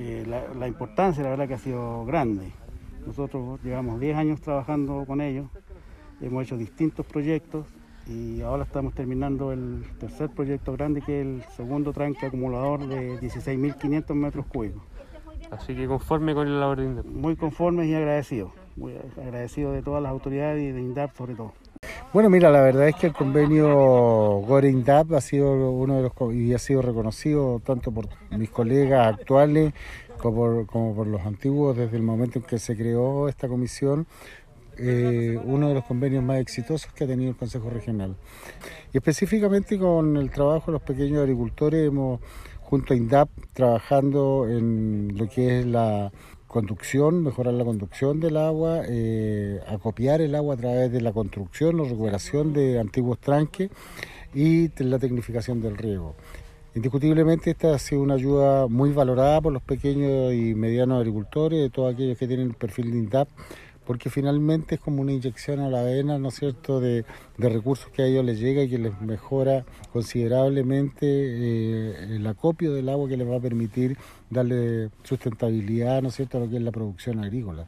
eh, la, importancia, la verdad que ha sido grande. Nosotros llevamos 10 años trabajando con ellos, hemos hecho distintos proyectos y ahora estamos terminando el tercer proyecto grande que es el segundo tranque acumulador de 16.500 metros cúbicos. Así que conforme con el labor de INDAP. Muy conformes y agradecidos, muy agradecidos de todas las autoridades y de INDAP sobre todo. Bueno, mira, la verdad es que el convenio Gore-INDAP ha sido uno de los y ha sido reconocido tanto por mis colegas actuales como por, los antiguos desde el momento en que se creó esta comisión eh, uno de los convenios más exitosos que ha tenido el Consejo Regional. Y específicamente con el trabajo de los pequeños agricultores hemos junto a INDAP trabajando en lo que es la conducción, mejorar la conducción del agua, eh, acopiar el agua a través de la construcción o recuperación de antiguos tranques y la tecnificación del riego. Indiscutiblemente esta ha sido una ayuda muy valorada por los pequeños y medianos agricultores, de todos aquellos que tienen el perfil de INDAP, porque finalmente es como una inyección a la vena, ¿no es cierto?, de, recursos que a ellos les llega y que les mejora considerablemente eh, el acopio del agua que les va a permitir darle sustentabilidad, ¿no es cierto?, a lo que es la producción agrícola.